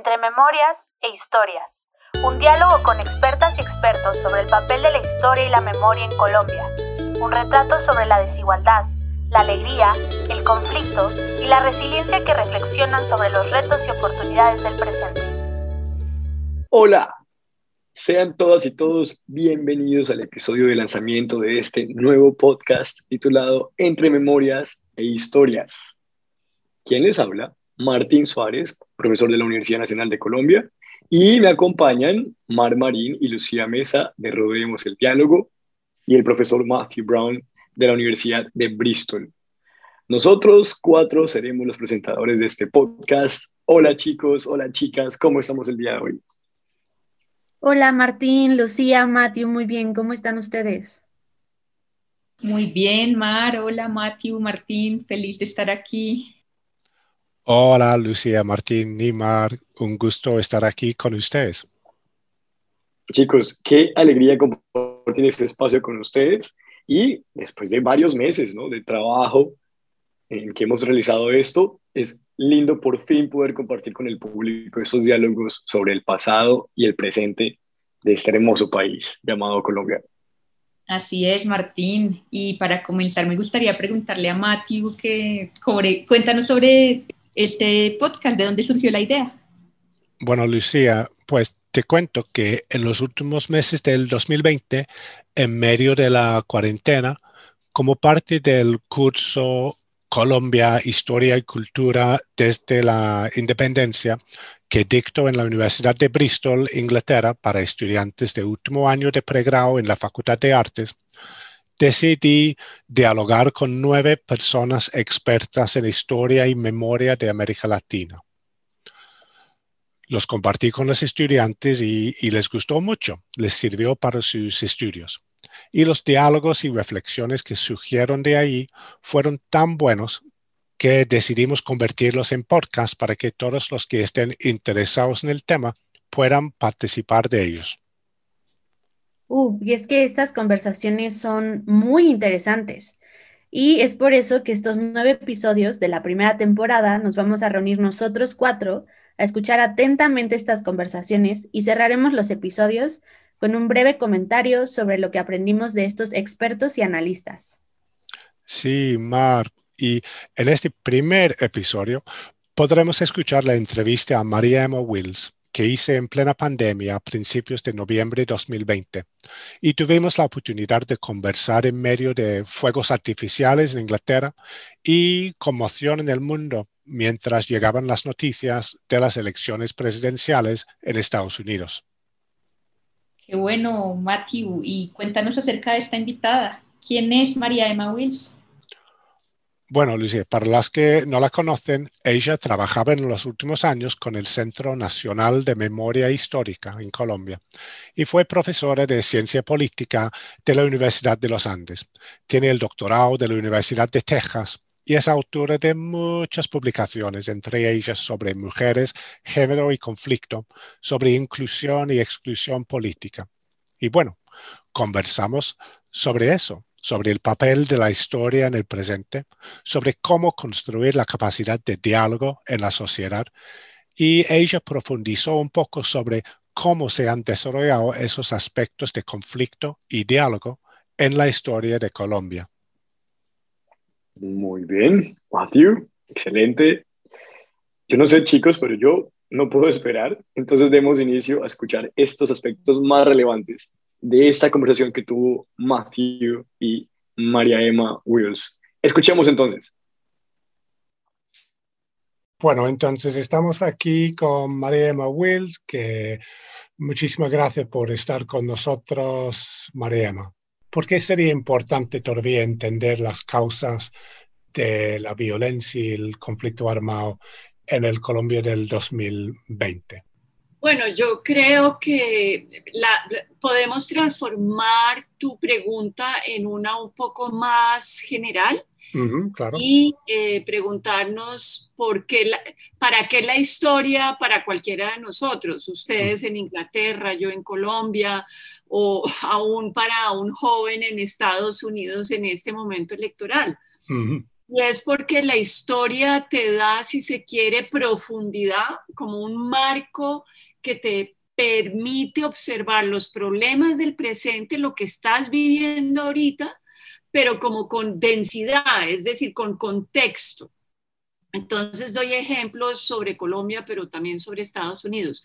Entre memorias e historias. Un diálogo con expertas y expertos sobre el papel de la historia y la memoria en Colombia. Un retrato sobre la desigualdad, la alegría, el conflicto y la resiliencia que reflexionan sobre los retos y oportunidades del presente. Hola, sean todas y todos bienvenidos al episodio de lanzamiento de este nuevo podcast titulado Entre Memorias e Historias. ¿Quién les habla? Martín Suárez, profesor de la Universidad Nacional de Colombia, y me acompañan Mar Marín y Lucía Mesa de Rodeemos el Diálogo y el profesor Matthew Brown de la Universidad de Bristol. Nosotros cuatro seremos los presentadores de este podcast. Hola chicos, hola chicas, ¿cómo estamos el día de hoy? Hola Martín, Lucía, Matthew, muy bien, ¿cómo están ustedes? Muy bien, Mar, hola Matthew, Martín, feliz de estar aquí. Hola, Lucía, Martín, Nimar, un gusto estar aquí con ustedes. Chicos, qué alegría compartir este espacio con ustedes y después de varios meses ¿no? de trabajo en que hemos realizado esto, es lindo por fin poder compartir con el público estos diálogos sobre el pasado y el presente de este hermoso país llamado Colombia. Así es, Martín. Y para comenzar, me gustaría preguntarle a Matthew que cuéntanos sobre este podcast? ¿De dónde surgió la idea? Bueno, Lucía, pues te cuento que en los últimos meses del 2020, en medio de la cuarentena, como parte del curso Colombia, Historia y Cultura desde la Independencia, que dicto en la Universidad de Bristol, Inglaterra, para estudiantes de último año de pregrado en la Facultad de Artes, decidí dialogar con nueve personas expertas en historia y memoria de América Latina. Los compartí con los estudiantes y, les gustó mucho, les sirvió para sus estudios. Y los diálogos y reflexiones que surgieron de ahí fueron tan buenos que decidimos convertirlos en podcast para que todos los que estén interesados en el tema puedan participar de ellos. Uh, y es que estas conversaciones son muy interesantes. Y es por eso que estos nueve episodios de la primera temporada nos vamos a reunir nosotros cuatro a escuchar atentamente estas conversaciones y cerraremos los episodios con un breve comentario sobre lo que aprendimos de estos expertos y analistas. Sí, Mar. Y en este primer episodio podremos escuchar la entrevista a María Emma Wills, que hice en plena pandemia a principios de noviembre de 2020 y tuvimos la oportunidad de conversar en medio de fuegos artificiales en Inglaterra y conmoción en el mundo mientras llegaban las noticias de las elecciones presidenciales en Estados Unidos. Qué bueno, Matthew. Y cuéntanos acerca de esta invitada. ¿Quién es María Emma Wills? Bueno, Lucia, para las que no la conocen, ella trabajaba en los últimos años con el Centro Nacional de Memoria Histórica en Colombia y fue profesora de Ciencia Política de la Universidad de los Andes. Tiene el doctorado de la Universidad de Texas y es autora de muchas publicaciones, entre ellas sobre mujeres, género y conflicto, sobre inclusión y exclusión política. Y bueno, conversamos sobre eso, sobre el papel de la historia en el presente, sobre cómo construir la capacidad de diálogo en la sociedad y ella profundizó un poco sobre cómo se han desarrollado esos aspectos de conflicto y diálogo en la historia de Colombia. Muy bien, Matthew, excelente. Yo no sé chicos, pero yo no puedo esperar, entonces demos inicio a escuchar estos aspectos más relevantes de esta conversación que tuvo Matthew y María Emma Wills. Escuchemos entonces. Bueno, entonces estamos aquí con María Emma Wills, que muchísimas gracias por estar con nosotros, María Emma. ¿Por qué sería importante todavía entender las causas de la violencia y el conflicto armado en el Colombia del 2020? Bueno, yo creo que podemos transformar tu pregunta en una un poco más general y eh, preguntarnos por qué para qué la historia para cualquiera de nosotros, ustedes en Inglaterra, yo en Colombia, o aún para un joven en Estados Unidos en este momento electoral. Y es porque la historia te da, si se quiere, profundidad, como un marco que te permite observar los problemas del presente, lo que estás viviendo ahorita, pero como con densidad, es decir, con contexto. Entonces doy ejemplos sobre Colombia, pero también sobre Estados Unidos.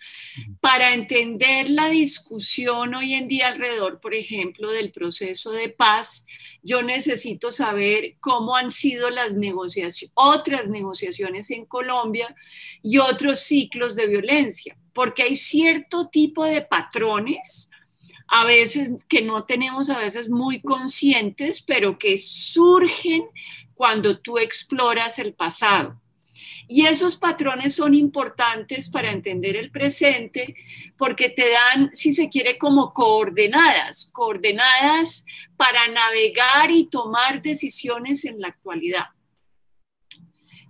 Para entender la discusión hoy en día alrededor, por ejemplo, del proceso de paz, yo necesito saber cómo han sido las negociaciones, otras negociaciones en Colombia y otros ciclos de violencia, porque hay cierto tipo de patrones a veces que no tenemos a veces muy conscientes, pero que surgen cuando tú exploras el pasado. Y esos patrones son importantes para entender el presente porque te dan, si se quiere, como coordenadas, coordenadas para navegar y tomar decisiones en la actualidad.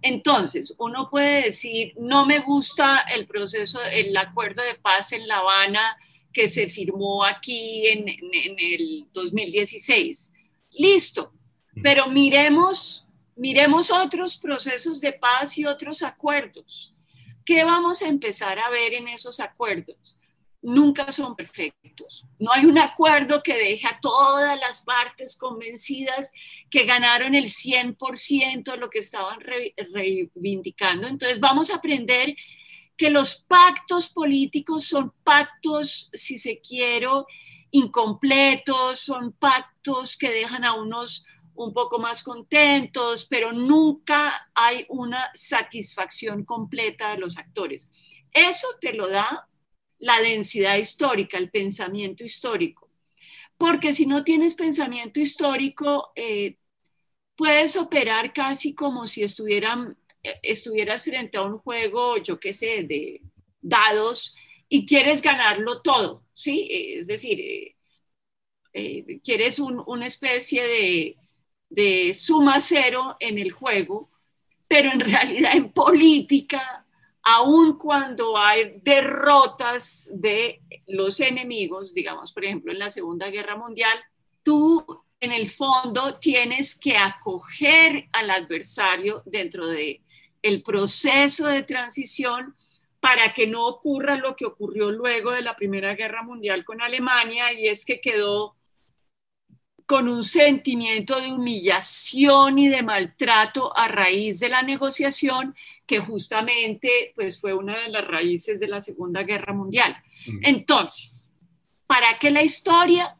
Entonces, uno puede decir, no me gusta el proceso, el acuerdo de paz en La Habana que se firmó aquí en, en el 2016. Listo, pero miremos Miremos otros procesos de paz y otros acuerdos. ¿Qué vamos a empezar a ver en esos acuerdos? Nunca son perfectos. No hay un acuerdo que deje a todas las partes convencidas que ganaron el 100% de lo que estaban reivindicando. Entonces vamos a aprender que los pactos políticos son pactos, si se quiere, incompletos, son pactos que dejan a unos un poco más contentos, pero nunca hay una satisfacción completa de los actores. Eso te lo da la densidad histórica, el pensamiento histórico. Porque si no tienes pensamiento histórico, eh, puedes operar casi como si estuvieran, estuvieras frente a un juego, yo qué sé, de dados y quieres ganarlo todo, ¿sí? Es decir, eh, quieres una especie de, de suma cero en el juego, pero en realidad en política, aun cuando hay derrotas de los enemigos, digamos, por ejemplo, en la Segunda Guerra Mundial, tú en el fondo tienes que acoger al adversario dentro de el proceso de transición para que no ocurra lo que ocurrió luego de la Primera Guerra Mundial con Alemania y es que quedó con un sentimiento de humillación y de maltrato a raíz de la negociación, que justamente pues, fue una de las raíces de la Segunda Guerra Mundial. Entonces, ¿para qué la historia?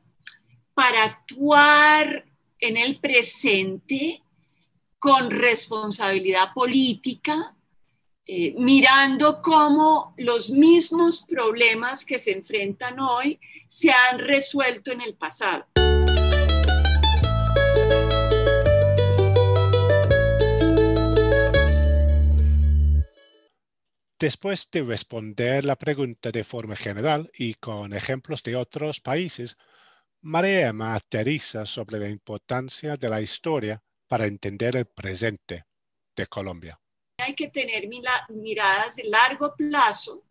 Para actuar en el presente con responsabilidad política, eh, mirando cómo los mismos problemas que se enfrentan hoy se han resuelto en el pasado. Después de responder la pregunta de forma general y con ejemplos de otros países, María aterriza sobre la importancia de la historia para entender el presente de Colombia. Hay que tener miradas de largo plazo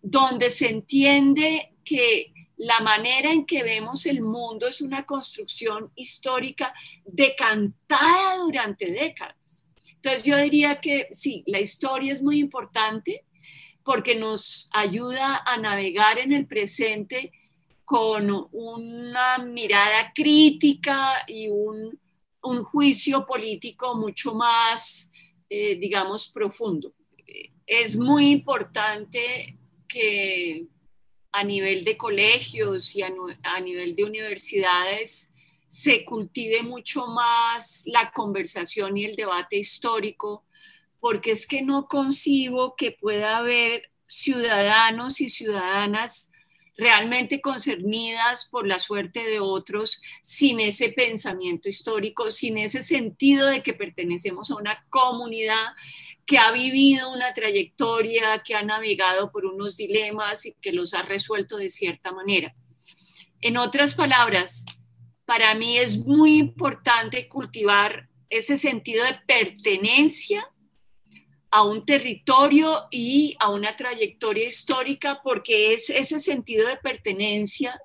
donde se entiende que la manera en que vemos el mundo es una construcción histórica decantada durante décadas. Entonces yo diría que sí, la historia es muy importante porque nos ayuda a navegar en el presente con una mirada crítica y un, juicio político mucho más, eh, digamos, profundo. Es muy importante que a nivel de colegios y a nivel de universidades se cultive mucho más la conversación y el debate histórico, porque es que no concibo que pueda haber ciudadanos y ciudadanas realmente concernidas por la suerte de otros sin ese pensamiento histórico, sin ese sentido de que pertenecemos a una comunidad que ha vivido una trayectoria, que ha navegado por unos dilemas y que los ha resuelto de cierta manera. En otras palabras, para mí es muy importante cultivar ese sentido de pertenencia a un territorio y a una trayectoria histórica, porque es ese sentido de pertenencia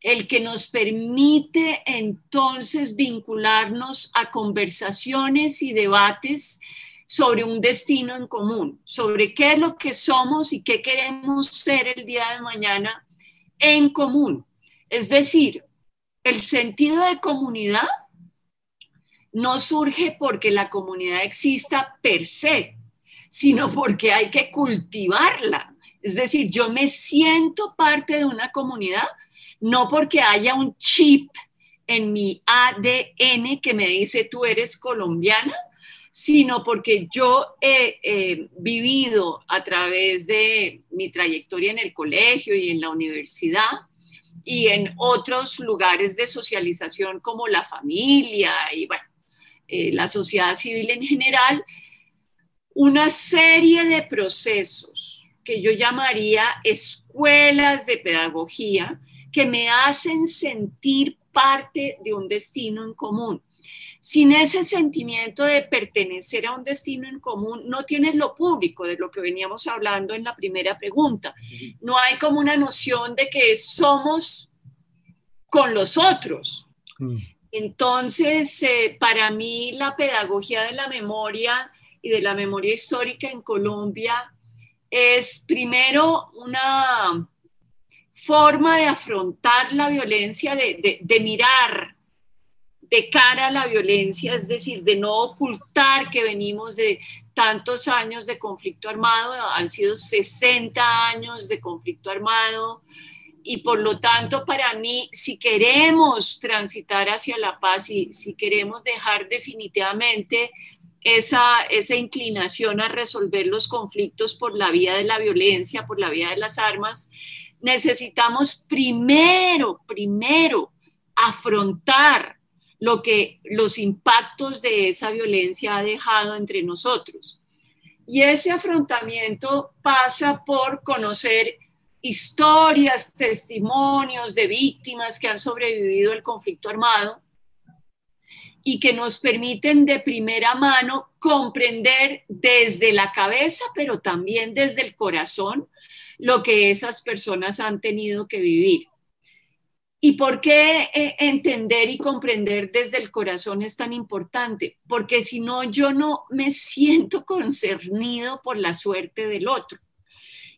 el que nos permite entonces vincularnos a conversaciones y debates sobre un destino en común, sobre qué es lo que somos y qué queremos ser el día de mañana en común. Es decir, el sentido de comunidad no surge porque la comunidad exista per se, sino porque hay que cultivarla. Es decir, yo me siento parte de una comunidad, no porque haya un chip en mi ADN que me dice tú eres colombiana, sino porque yo he vivido a través de mi trayectoria en el colegio y en la universidad y en otros lugares de socialización como la familia y bueno, eh, la sociedad civil en general, una serie de procesos que yo llamaría escuelas de pedagogía que me hacen sentir parte de un destino en común sin ese sentimiento de pertenecer a un destino en común, no tienes lo público, de lo que veníamos hablando en la primera pregunta. No hay como una noción de que somos con los otros. Entonces, eh, para mí la pedagogía de la memoria y de la memoria histórica en Colombia es primero una forma de afrontar la violencia, de, de mirar de cara a la violencia, es decir, de no ocultar que venimos de tantos años de conflicto armado, han sido 60 años de conflicto armado y por lo tanto para mí, si queremos transitar hacia la paz y si queremos dejar definitivamente esa, esa inclinación a resolver los conflictos por la vía de la violencia, por la vía de las armas, necesitamos primero, primero afrontar lo que los impactos de esa violencia ha dejado entre nosotros. Y ese afrontamiento pasa por conocer historias, testimonios de víctimas que han sobrevivido al conflicto armado y que nos permiten de primera mano comprender desde la cabeza, pero también desde el corazón, lo que esas personas han tenido que vivir. ¿Y por qué eh, entender y comprender desde el corazón es tan importante? Porque si no, yo no me siento concernido por la suerte del otro.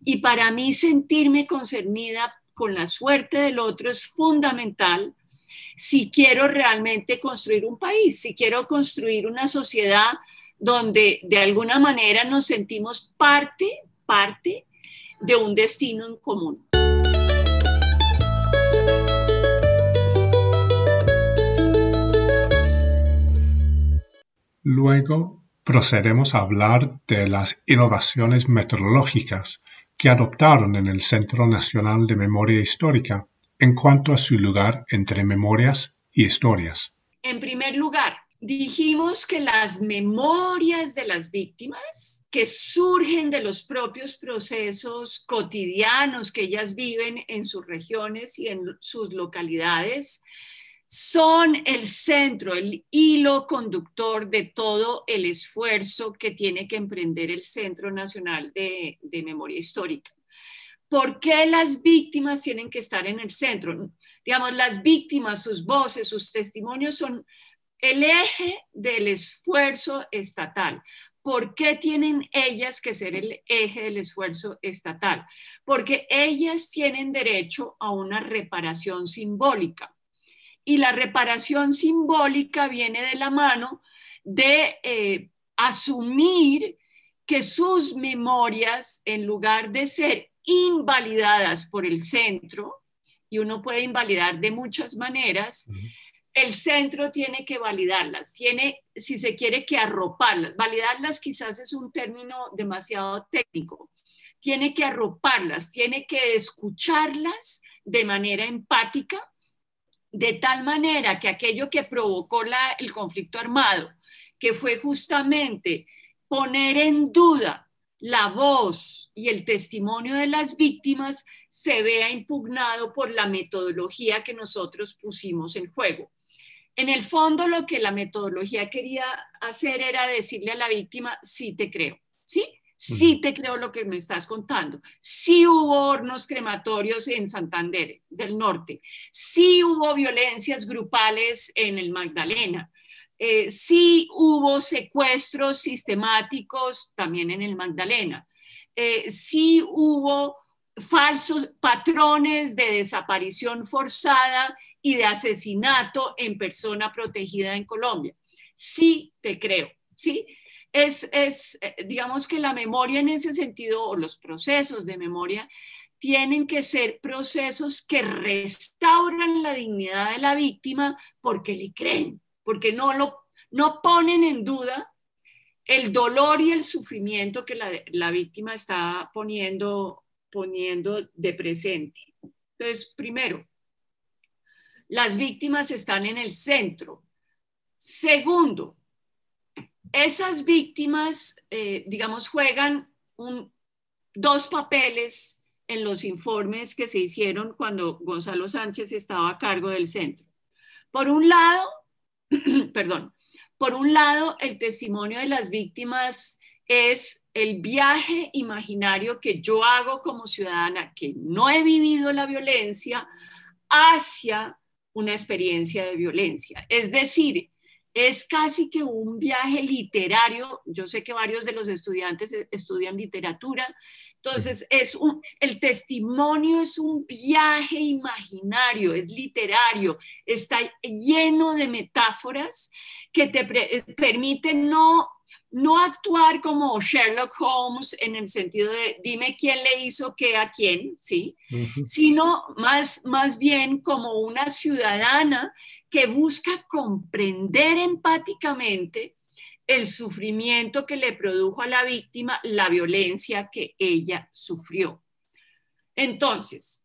Y para mí sentirme concernida con la suerte del otro es fundamental si quiero realmente construir un país, si quiero construir una sociedad donde de alguna manera nos sentimos parte, parte de un destino en común. Luego procedemos a hablar de las innovaciones metodológicas que adoptaron en el Centro Nacional de Memoria Histórica en cuanto a su lugar entre memorias y historias. En primer lugar, dijimos que las memorias de las víctimas que surgen de los propios procesos cotidianos que ellas viven en sus regiones y en sus localidades son el centro, el hilo conductor de todo el esfuerzo que tiene que emprender el Centro Nacional de, Memoria Histórica. ¿Por qué las víctimas tienen que estar en el centro? Digamos, las víctimas, sus voces, sus testimonios son el eje del esfuerzo estatal. ¿Por qué tienen ellas que ser el eje del esfuerzo estatal? Porque ellas tienen derecho a una reparación simbólica y la reparación simbólica viene de la mano de eh, asumir que sus memorias, en lugar de ser invalidadas por el centro, y uno puede invalidar de muchas maneras, el centro tiene que validarlas, tiene, si se quiere, que arroparlas. Validarlas quizás es un término demasiado técnico. Tiene que arroparlas, tiene que escucharlas de manera empática de tal manera que aquello que provocó el conflicto armado, que fue justamente poner en duda la voz y el testimonio de las víctimas, se vea impugnado por la metodología que nosotros pusimos en juego. En el fondo, lo que la metodología quería hacer era decirle a la víctima, sí te creo, ¿sí? Sí te creo lo que me estás contando. Sí hubo hornos crematorios en Santander del Norte. Sí hubo violencias grupales en el Magdalena. Eh, sí hubo secuestros sistemáticos también en el Magdalena. Eh, sí hubo falsos patrones de desaparición forzada y de asesinato en persona protegida en Colombia. Sí te creo, ¿sí? Es, eh, digamos que la memoria en ese sentido, o los procesos de memoria, tienen que ser procesos que restauran la dignidad de la víctima porque le creen, porque no, lo, no ponen en duda el dolor y el sufrimiento que la, la víctima está poniendo, poniendo de presente. Entonces, primero, las víctimas están en el centro. Segundo, esas víctimas, eh, digamos, juegan dos papeles en los informes que se hicieron cuando Gonzalo Sánchez estaba a cargo del centro. Por un lado, perdón, por un lado, el testimonio de las víctimas es el viaje imaginario que yo hago como ciudadana que no he vivido la violencia hacia una experiencia de violencia. Es decir, es casi que un viaje literario. Yo sé que varios de los estudiantes e, estudian literatura, entonces es un, el testimonio es un viaje imaginario, es literario, está lleno de metáforas que te permiten no no actuar como Sherlock Holmes en el sentido de dime quién le hizo qué a quién, ¿sí? Sino más, más bien como una ciudadana que busca comprender empáticamente el sufrimiento que le produjo a la víctima la violencia que ella sufrió. Entonces,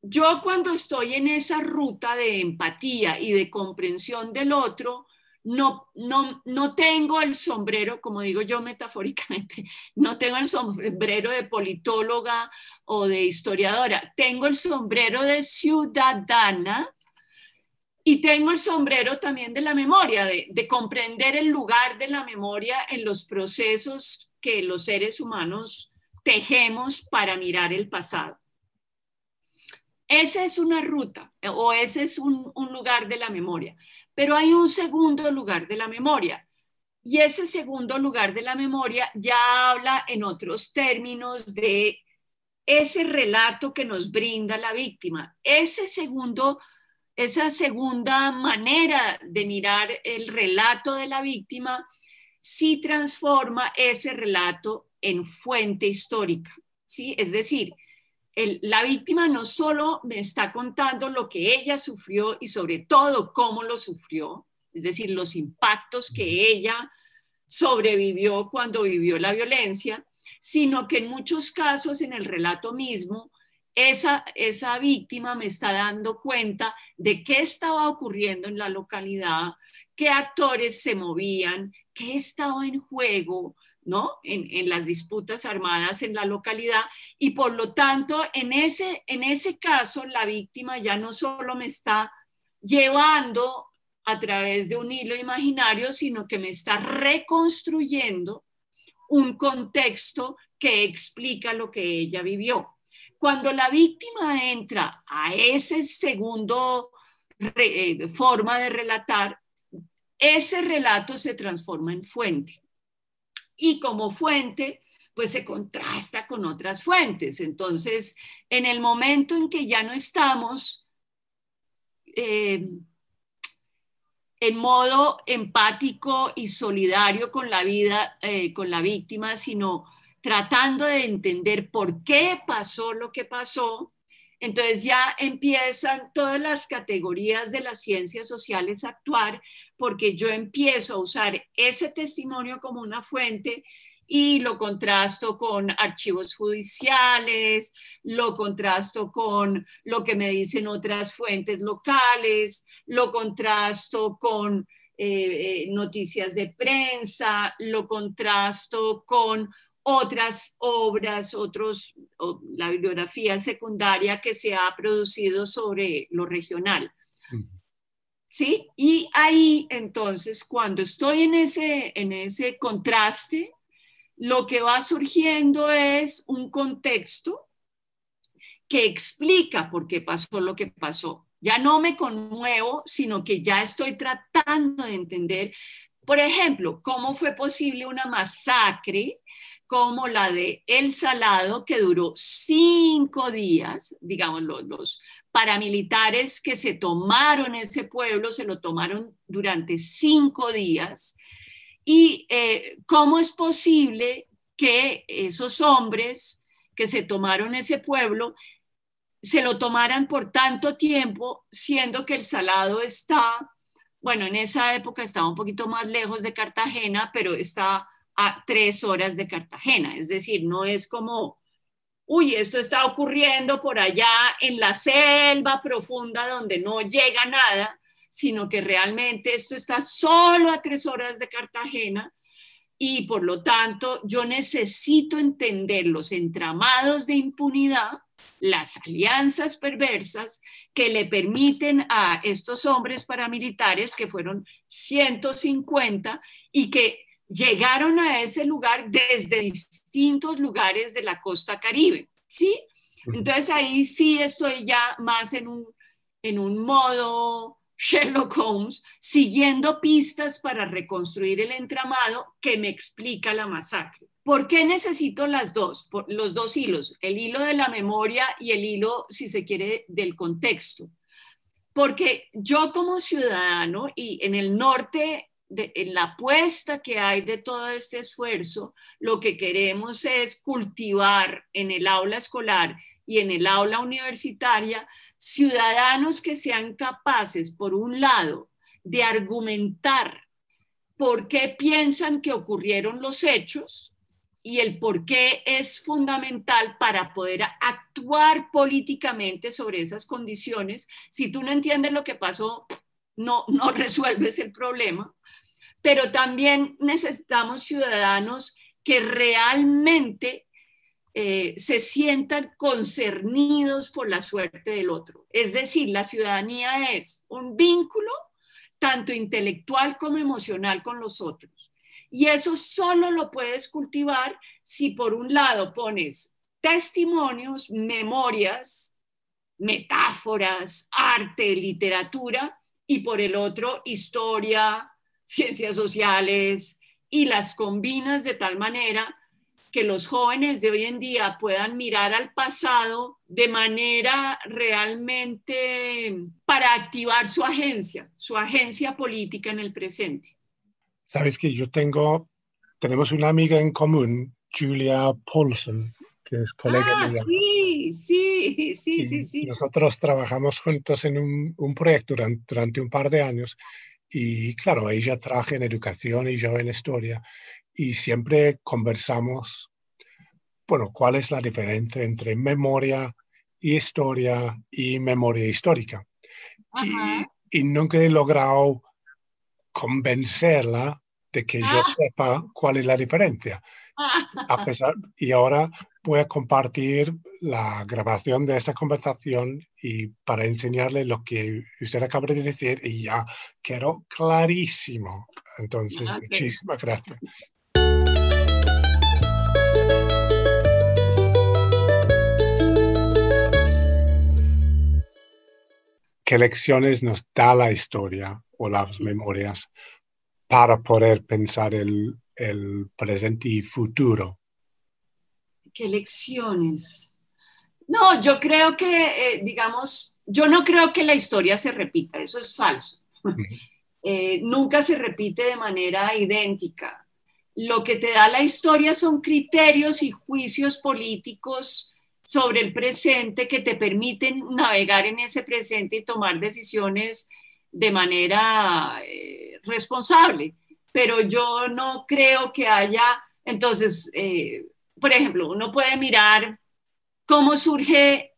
yo cuando estoy en esa ruta de empatía y de comprensión del otro, no, no, no tengo el sombrero, como digo yo metafóricamente, no tengo el sombrero de politóloga o de historiadora, tengo el sombrero de ciudadana y tengo el sombrero también de la memoria, de, de comprender el lugar de la memoria en los procesos que los seres humanos tejemos para mirar el pasado. Esa es una ruta o ese es un, lugar de la memoria, pero hay un segundo lugar de la memoria y ese segundo lugar de la memoria ya habla en otros términos de ese relato que nos brinda la víctima. Ese segundo, esa segunda manera de mirar el relato de la víctima sí transforma ese relato en fuente histórica, ¿sí? Es decir, la víctima no solo me está contando lo que ella sufrió y sobre todo cómo lo sufrió, es decir, los impactos que ella sobrevivió cuando vivió la violencia, sino que en muchos casos en el relato mismo, esa, esa víctima me está dando cuenta de qué estaba ocurriendo en la localidad, qué actores se movían, qué estaba en juego, ¿no? En, las disputas armadas en la localidad y por lo tanto en ese, en ese caso la víctima ya no solo me está llevando a través de un hilo imaginario, sino que me está reconstruyendo un contexto que explica lo que ella vivió. Cuando la víctima entra a ese segundo eh, forma de relatar, ese relato se transforma en fuente y como fuente, pues se contrasta con otras fuentes. Entonces, en el momento en que ya no estamos eh, en modo empático y solidario con la vida, eh, con la víctima, sino tratando de entender por qué pasó lo que pasó, entonces ya empiezan todas las categorías de las ciencias sociales a actuar porque yo empiezo a usar ese testimonio como una fuente y lo contrasto con archivos judiciales, lo contrasto con lo que me dicen otras fuentes locales, lo contrasto con eh, eh, noticias de prensa, lo contrasto con otras obras, otros, la bibliografía secundaria que se ha producido sobre lo regional. ¿Sí? Y ahí entonces, cuando estoy en ese, en ese contraste, lo que va surgiendo es un contexto que explica por qué pasó lo que pasó. Ya no me conmuevo, sino que ya estoy tratando de entender, por ejemplo, cómo fue posible una masacre como la de El Salado, que duró cinco días, digamos, los, paramilitares que se tomaron ese pueblo, se lo tomaron durante cinco días. Y eh, cómo es posible que esos hombres que se tomaron ese pueblo se lo tomaran por tanto tiempo, siendo que el Salado está, bueno, en esa época estaba un poquito más lejos de Cartagena, pero está a tres horas de Cartagena. Es decir, no es como, uy, esto está ocurriendo por allá en la selva profunda donde no llega nada, sino que realmente esto está solo a tres horas de Cartagena y por lo tanto yo necesito entender los entramados de impunidad, las alianzas perversas que le permiten a estos hombres paramilitares, que fueron 150 y que llegaron a ese lugar desde distintos lugares de la costa caribe, ¿sí? Entonces ahí sí estoy ya más en un, en un modo Sherlock Holmes, siguiendo pistas para reconstruir el entramado que me explica la masacre. ¿Por qué necesito las dos, los dos hilos? El hilo de la memoria y el hilo, si se quiere, del contexto. Porque yo como ciudadano y en el norte en la apuesta que hay de todo este esfuerzo, lo que queremos es cultivar en el aula escolar y en el aula universitaria ciudadanos que sean capaces, por un lado, de argumentar por qué piensan que ocurrieron los hechos y el por qué es fundamental para poder actuar políticamente sobre esas condiciones. Si tú no entiendes lo que pasó, no, no resuelves el problema pero también necesitamos ciudadanos que realmente eh, se sientan concernidos por la suerte del otro. Es decir, la ciudadanía es un vínculo tanto intelectual como emocional con los otros. Y eso solo lo puedes cultivar si por un lado pones testimonios, memorias, metáforas, arte, literatura, y por el otro historia, ciencias sociales y las combinas de tal manera que los jóvenes de hoy en día puedan mirar al pasado de manera realmente para activar su agencia, su agencia política en el presente. Sabes que yo tengo, tenemos una amiga en común, Julia Paulson, que es colega ah, Sí, sí, sí, sí, sí. Nosotros trabajamos juntos en un, un proyecto durante, durante, un par de años y claro, ella trabaja en educación y yo en historia. Y siempre conversamos, bueno, cuál es la diferencia entre memoria y historia y memoria histórica. Y, y, nunca he logrado convencerla de que yo ah. sepa cuál es la diferencia. A pesar, y ahora voy a compartir la grabación de esa conversación y para enseñarle lo que usted acaba de decir y ya quedó clarísimo. Entonces, muchísimas gracias. ¿Qué lecciones nos da la historia o las memorias para poder pensar el, el presente y futuro? ¿Qué lecciones? No, yo creo que, eh, digamos, yo no creo que la historia se repita, eso es falso. Eh, nunca se repite de manera idéntica. Lo que te da la historia son criterios y juicios políticos sobre el presente que te permiten navegar en ese presente y tomar decisiones de manera eh, responsable. Pero yo no creo que haya, entonces, por ejemplo, uno puede mirar cómo surge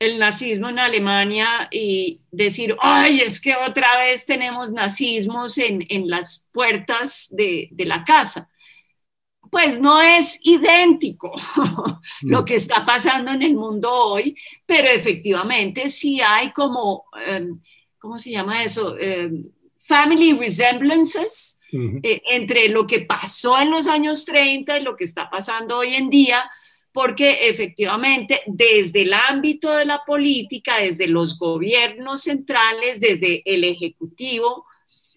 el nazismo en Alemania y decir, ay, es que otra vez tenemos nazismos en, las puertas de, la casa. Pues no es idéntico lo que está pasando en el mundo hoy, pero efectivamente sí hay como, em, ¿cómo se llama eso? Em, family resemblances, eh, entre lo que pasó en los años 30 y lo que está pasando hoy en día, porque efectivamente desde el ámbito de la política, desde los gobiernos centrales, desde el Ejecutivo,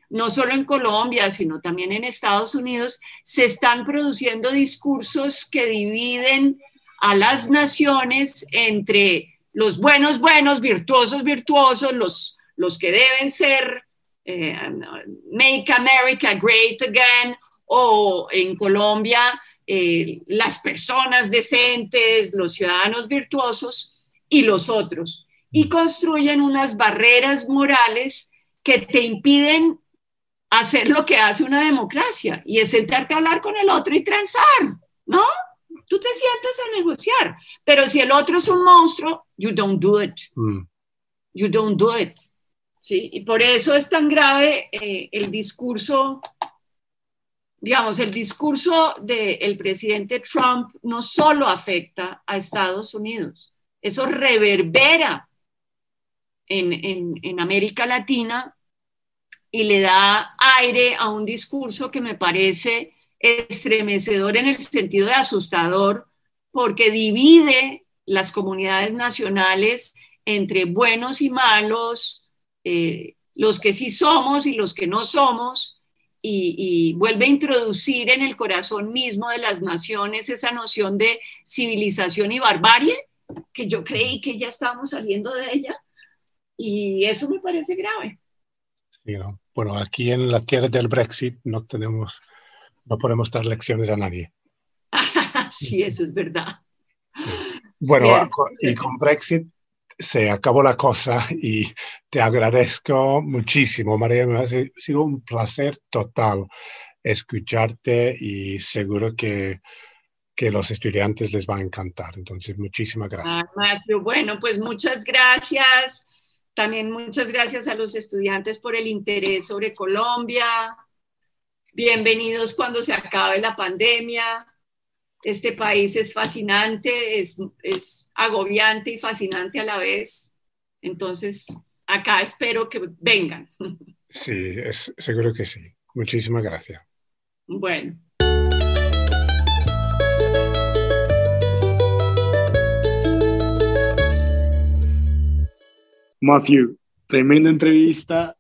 no solo en Colombia, sino también en Estados Unidos, se están produciendo discursos que dividen a las naciones entre los buenos, buenos, virtuosos, virtuosos, los, los que deben ser eh, Make America Great Again, o en Colombia eh, las personas decentes, los ciudadanos virtuosos y los otros. Y construyen unas barreras morales que te impiden hacer lo que hace una democracia y es sentarte a hablar con el otro y transar, ¿no? Tú te sientas a negociar, pero si el otro es un monstruo, you don't do it. Mm. You don't do it. ¿Sí? Y por eso es tan grave eh, el discurso, digamos, el discurso del presidente Trump no solo afecta a Estados Unidos, eso reverbera en, en, en América Latina y le da aire a un discurso que me parece estremecedor en el sentido de asustador, porque divide las comunidades nacionales entre buenos y malos, eh, los que sí somos y los que no somos, y, vuelve a introducir en el corazón mismo de las naciones esa noción de civilización y barbarie, que yo creí que ya estábamos saliendo de ella, y eso me parece grave. Bueno, aquí en la tierra del Brexit no tenemos, no podemos dar lecciones a nadie. sí, eso es verdad. Bueno, y con Brexit se acabó la cosa y te agradezco muchísimo, María. Me ha sido un placer total escucharte y seguro que, que los estudiantes les va a encantar. Entonces, muchísimas gracias. Ah, bueno, pues muchas gracias. También muchas gracias a los estudiantes por el interés sobre Colombia. Bienvenidos cuando se acabe la pandemia. Este país es fascinante, es, agobiante y fascinante a la vez. Entonces, acá espero que vengan. Sí, es, seguro que sí. Muchísimas gracias. Bueno. Matthew, tremenda entrevista,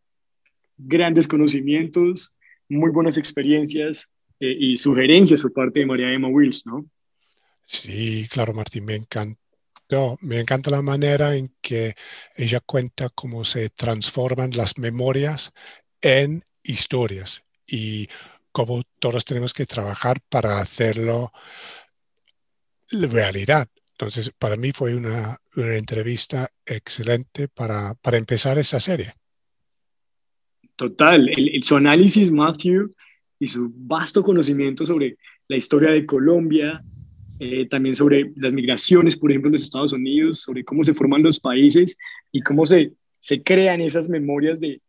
grandes conocimientos, muy buenas experiencias eh, y sugerencias por parte de María Emma Wills, ¿no? Sí, claro, Martín, me encantó. Me encanta la manera en que ella cuenta cómo se transforman las memorias en historias y cómo todos tenemos que trabajar para hacerlo realidad. Entonces, para mí fue una, entrevista excelente para, empezar esa serie. Total, el, su análisis, Matthew, y su vasto conocimiento sobre la historia de Colombia, eh, también sobre las migraciones, por ejemplo, en los Estados Unidos, sobre cómo se forman los países y cómo se, se crean esas memorias de,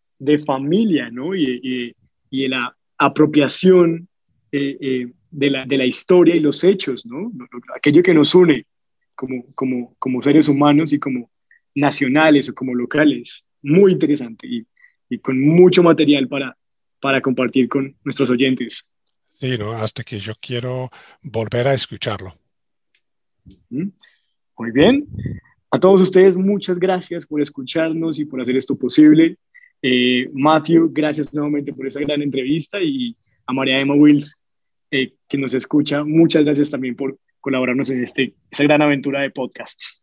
familia, ¿no? Y, de la apropiación eh, eh, de, la, de, la, historia y los hechos, ¿no? Aquello que nos une como, como, como seres humanos y como nacionales o como locales. Muy interesante y, y con mucho material para, para compartir con nuestros oyentes. Sí, ¿no? hasta que yo quiero volver a escucharlo. Muy bien. A todos ustedes, muchas gracias por escucharnos y por hacer esto posible. Eh, Matthew, gracias nuevamente por esa gran entrevista y a María Emma Wills, eh, que nos escucha, muchas gracias también por colaborarnos en este, esta gran aventura de podcasts.